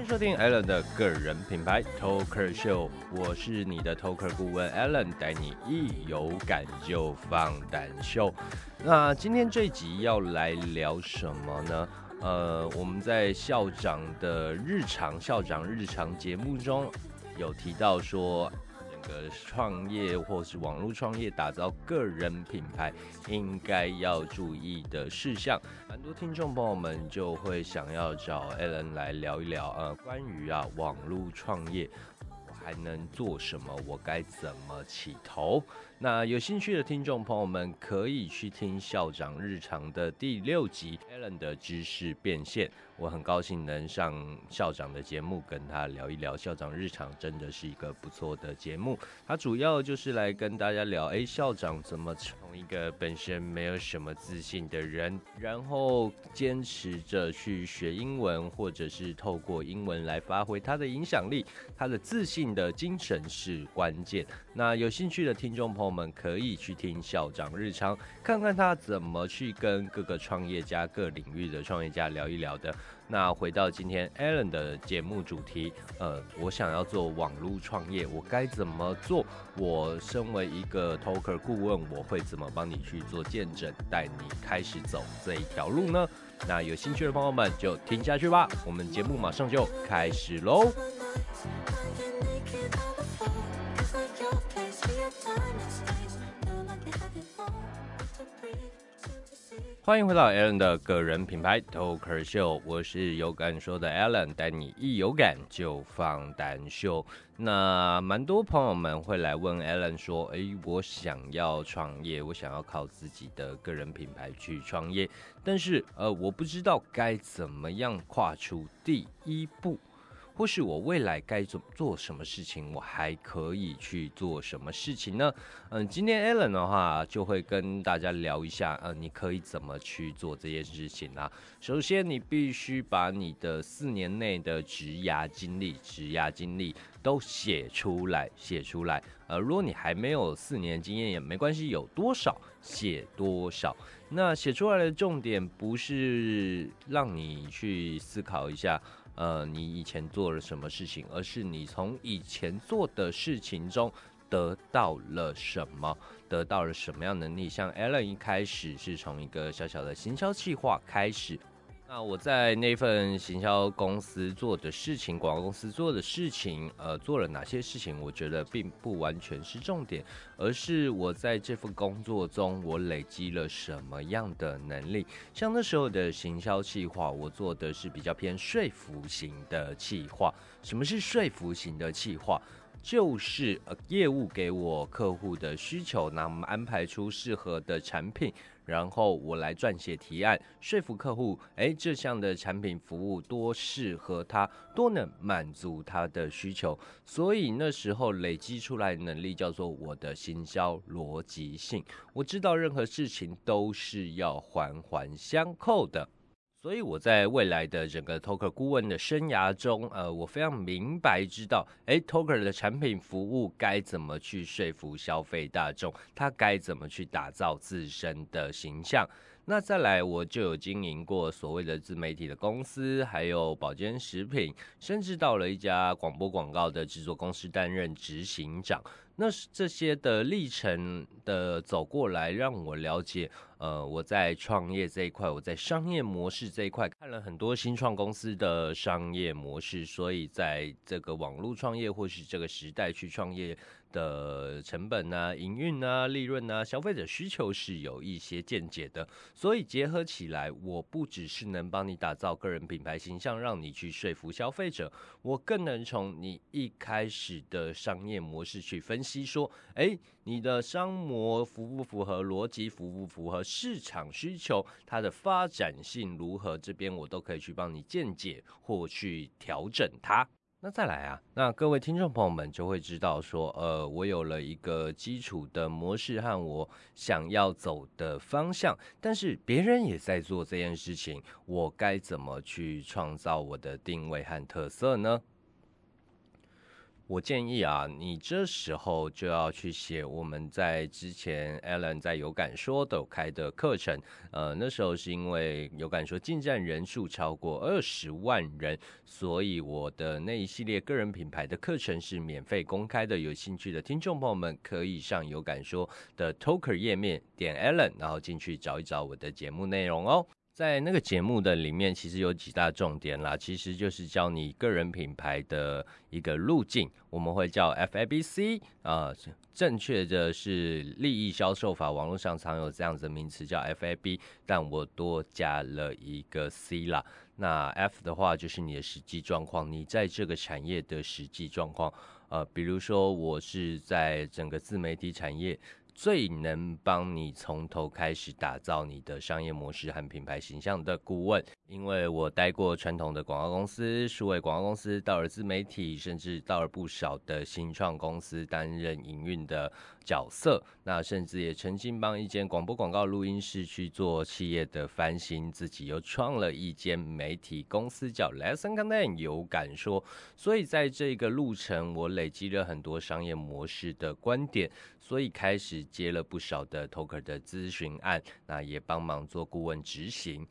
欢迎收听 Allen 的个人品牌 Talker Show，我是你的 Talker 顾问 Allen，带你一有感就放胆秀。那今天这集要来聊什么呢？呃，我们在校长的日常校长日常节目中有提到说。个创业或是网络创业，打造个人品牌，应该要注意的事项，蛮多听众朋友们就会想要找 Allen 来聊一聊，呃，关于啊网络创业。还能做什么？我该怎么起头？那有兴趣的听众朋友们可以去听校长日常的第六集 Alan 的知识变现。我很高兴能上校长的节目，跟他聊一聊校长日常，真的是一个不错的节目。他主要就是来跟大家聊，哎，校长怎么从一个本身没有什么自信的人，然后坚持着去学英文，或者是透过英文来发挥他的影响力，他的自信。的精神是关键。那有兴趣的听众朋友们可以去听校长日常，看看他怎么去跟各个创业家、各领域的创业家聊一聊的。那回到今天 Allen 的节目主题，呃，我想要做网络创业，我该怎么做？我身为一个 Talker 顾问，我会怎么帮你去做见证，带你开始走这一条路呢？那有兴趣的朋友们就听下去吧。我们节目马上就开始喽。欢迎回到 Allen 的个人品牌 Talker 秀我是有感说的 Allen，带你一有感就放胆秀。那蛮多朋友们会来问 Allen 说：“诶，我想要创业，我想要靠自己的个人品牌去创业，但是呃，我不知道该怎么样跨出第一步。”或是我未来该做做什么事情，我还可以去做什么事情呢？嗯，今天 Allen 的话就会跟大家聊一下，呃，你可以怎么去做这件事情啊？首先，你必须把你的四年内的职涯经历、职涯经历都写出来，写出来。呃，如果你还没有四年经验也没关系，有多少写多少。那写出来的重点不是让你去思考一下。呃，你以前做了什么事情？而是你从以前做的事情中得到了什么？得到了什么样能力？像 Allen 一开始是从一个小小的行销计划开始。那我在那份行销公司做的事情，广告公司做的事情，呃，做了哪些事情？我觉得并不完全是重点，而是我在这份工作中，我累积了什么样的能力。像那时候的行销计划，我做的是比较偏说服型的计划。什么是说服型的计划？就是呃，业务给我客户的需求，那我们安排出适合的产品，然后我来撰写提案，说服客户，哎，这项的产品服务多适合他，多能满足他的需求。所以那时候累积出来能力叫做我的行销逻辑性。我知道任何事情都是要环环相扣的。所以我在未来的整个 Talker 顾问的生涯中，呃，我非常明白知道，哎，Talker 的产品服务该怎么去说服消费大众，他该怎么去打造自身的形象。那再来，我就有经营过所谓的自媒体的公司，还有保健食品，甚至到了一家广播广告的制作公司担任执行长。那这些的历程的走过来，让我了解，呃，我在创业这一块，我在商业模式这一块看了很多新创公司的商业模式，所以在这个网络创业或是这个时代去创业。的成本呢、营运呢、利润呢、消费者需求是有一些见解的，所以结合起来，我不只是能帮你打造个人品牌形象，让你去说服消费者，我更能从你一开始的商业模式去分析，说，哎，你的商模符不符合逻辑，符不符合市场需求，它的发展性如何，这边我都可以去帮你见解或去调整它。那再来啊，那各位听众朋友们就会知道说，呃，我有了一个基础的模式和我想要走的方向，但是别人也在做这件事情，我该怎么去创造我的定位和特色呢？我建议啊，你这时候就要去写我们在之前 Alan 在有感说的开的课程。呃，那时候是因为有感说进站人数超过二十万人，所以我的那一系列个人品牌的课程是免费公开的。有兴趣的听众朋友们可以上有感说的 Talker 页面点 Alan，然后进去找一找我的节目内容哦。在那个节目的里面，其实有几大重点啦，其实就是教你个人品牌的一个路径，我们会叫 FABC 啊，正确的是利益销售法，网络上常有这样子的名词叫 FAB，但我多加了一个 C 啦。那 F 的话就是你的实际状况，你在这个产业的实际状况，呃，比如说我是在整个自媒体产业。最能帮你从头开始打造你的商业模式和品牌形象的顾问，因为我待过传统的广告公司、数位广告公司，到了自媒体，甚至到了不少的新创公司担任营运的角色。那甚至也曾经帮一间广播广告录音室去做企业的翻新，自己又创了一间媒体公司叫 Lesson Content，有感说。所以在这个路程，我累积了很多商业模式的观点。所以开始接了不少的 Talker 的咨询案，那也帮忙做顾问执行。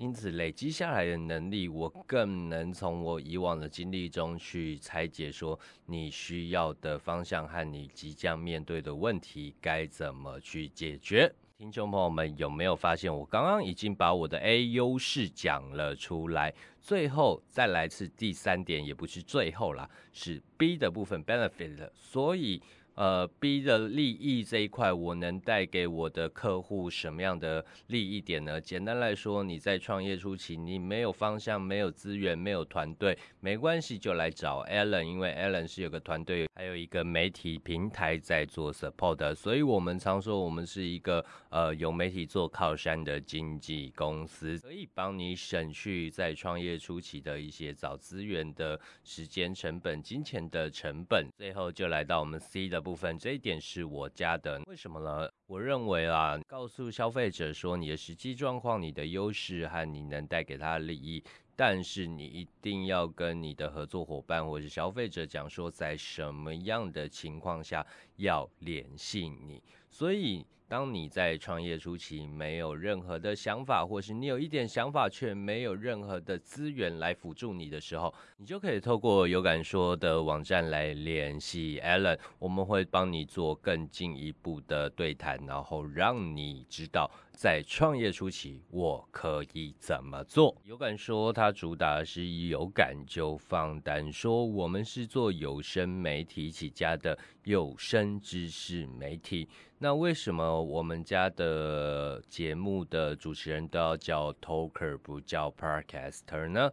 因此累积下来的能力，我更能从我以往的经历中去拆解，说你需要的方向和你即将面对的问题该怎么去解决。听众朋友们有没有发现，我刚刚已经把我的 A 优势讲了出来，最后再来次第三点，也不是最后啦，是 B 的部分 benefit，所以。呃，B 的利益这一块，我能带给我的客户什么样的利益点呢？简单来说，你在创业初期，你没有方向、没有资源、没有团队，没关系，就来找 Allen，因为 Allen 是有个团队，还有一个媒体平台在做 support，所以我们常说我们是一个呃有媒体做靠山的经纪公司，可以帮你省去在创业初期的一些找资源的时间成本、金钱的成本。最后就来到我们 C 的部。部分这一点是我加的，为什么呢？我认为啊，告诉消费者说你的实际状况、你的优势和你能带给他的利益，但是你一定要跟你的合作伙伴或者消费者讲说，在什么样的情况下要联系你，所以。当你在创业初期没有任何的想法，或是你有一点想法却没有任何的资源来辅助你的时候，你就可以透过有感说的网站来联系 Allen，我们会帮你做更进一步的对谈，然后让你知道在创业初期我可以怎么做。有感说他主打是有感就放胆说，我们是做有声媒体起家的有声知识媒体。那为什么我们家的节目的主持人都要叫 talker 不叫 podcaster 呢？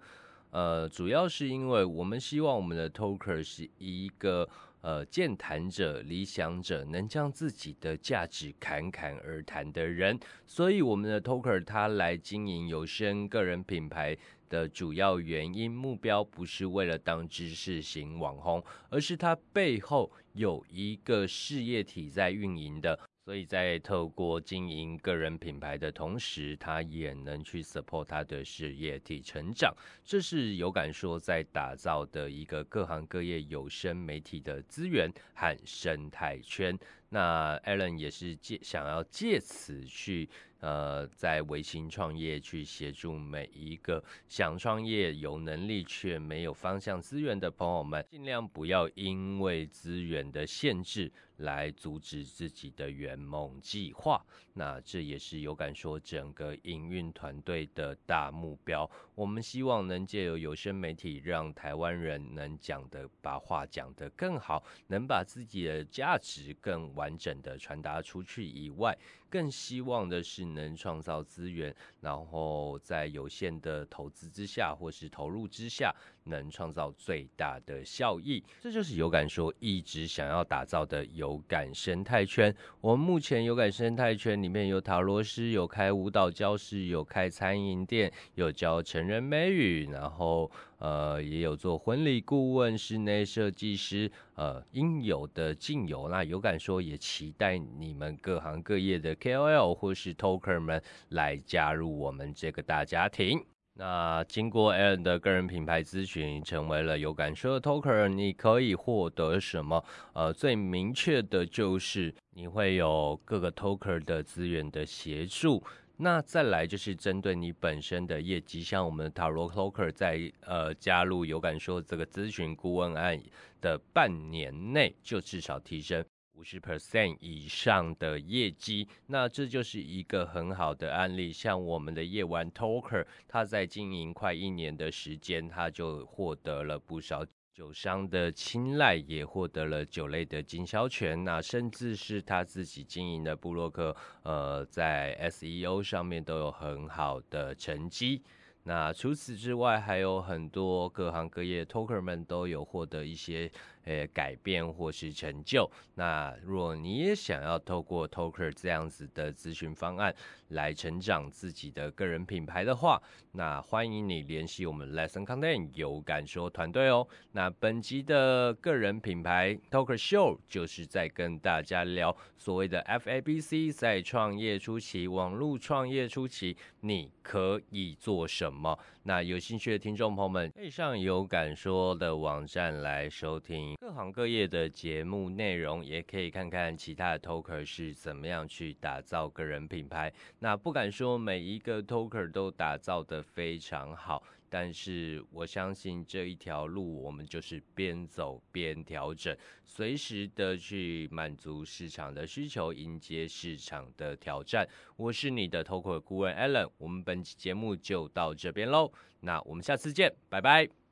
呃，主要是因为我们希望我们的 talker 是一个呃健谈者、理想者，能将自己的价值侃侃而谈的人。所以我们的 talker 他来经营有声个人品牌的主要原因目标，不是为了当知识型网红，而是他背后。有一个事业体在运营的，所以在透过经营个人品牌的同时，他也能去 support 他的事业体成长。这是有感说在打造的一个各行各业有声媒体的资源和生态圈。那 Allen 也是借想要借此去。呃，在微信创业去协助每一个想创业、有能力却没有方向资源的朋友们，尽量不要因为资源的限制。来阻止自己的圆梦计划，那这也是有感说整个营运团队的大目标。我们希望能借由有声媒体，让台湾人能讲的把话讲得更好，能把自己的价值更完整的传达出去以外，更希望的是能创造资源，然后在有限的投资之下或是投入之下。能创造最大的效益，这就是有感说一直想要打造的有有感生态圈。我们目前有感生态圈里面有塔罗师，有开舞蹈教室，有开餐饮店，有教成人美语，然后呃也有做婚礼顾问、室内设计师，呃应有的尽有。那有感说也期待你们各行各业的 KOL 或是 Talker 们来加入我们这个大家庭。那经过 Alan 的个人品牌咨询，成为了有感说的 Talker，你可以获得什么？呃，最明确的就是你会有各个 Talker 的资源的协助。那再来就是针对你本身的业绩，像我们的塔罗 Talker 在呃加入有感说这个咨询顾问案的半年内，就至少提升。五十 percent 以上的业绩，那这就是一个很好的案例。像我们的夜晚 talker，他在经营快一年的时间，他就获得了不少酒商的青睐，也获得了酒类的经销权。那甚至是他自己经营的布洛克，呃，在 SEO 上面都有很好的成绩。那除此之外，还有很多各行各业 talker 们都有获得一些。呃，改变或是成就。那若你也想要透过 Talker 这样子的咨询方案来成长自己的个人品牌的话，那欢迎你联系我们 Lesson Content 有感说团队哦。那本集的个人品牌 Talker Show 就是在跟大家聊所谓的 FABC，在创业初期，网络创业初期，你可以做什么？那有兴趣的听众朋友们，可以上有感说的网站来收听各行各业的节目内容，也可以看看其他的 Talker 是怎么样去打造个人品牌。那不敢说每一个 Talker 都打造的非常好。但是我相信这一条路，我们就是边走边调整，随时的去满足市场的需求，迎接市场的挑战。我是你的投口顾问 Allen，我们本期节目就到这边喽，那我们下次见，拜拜。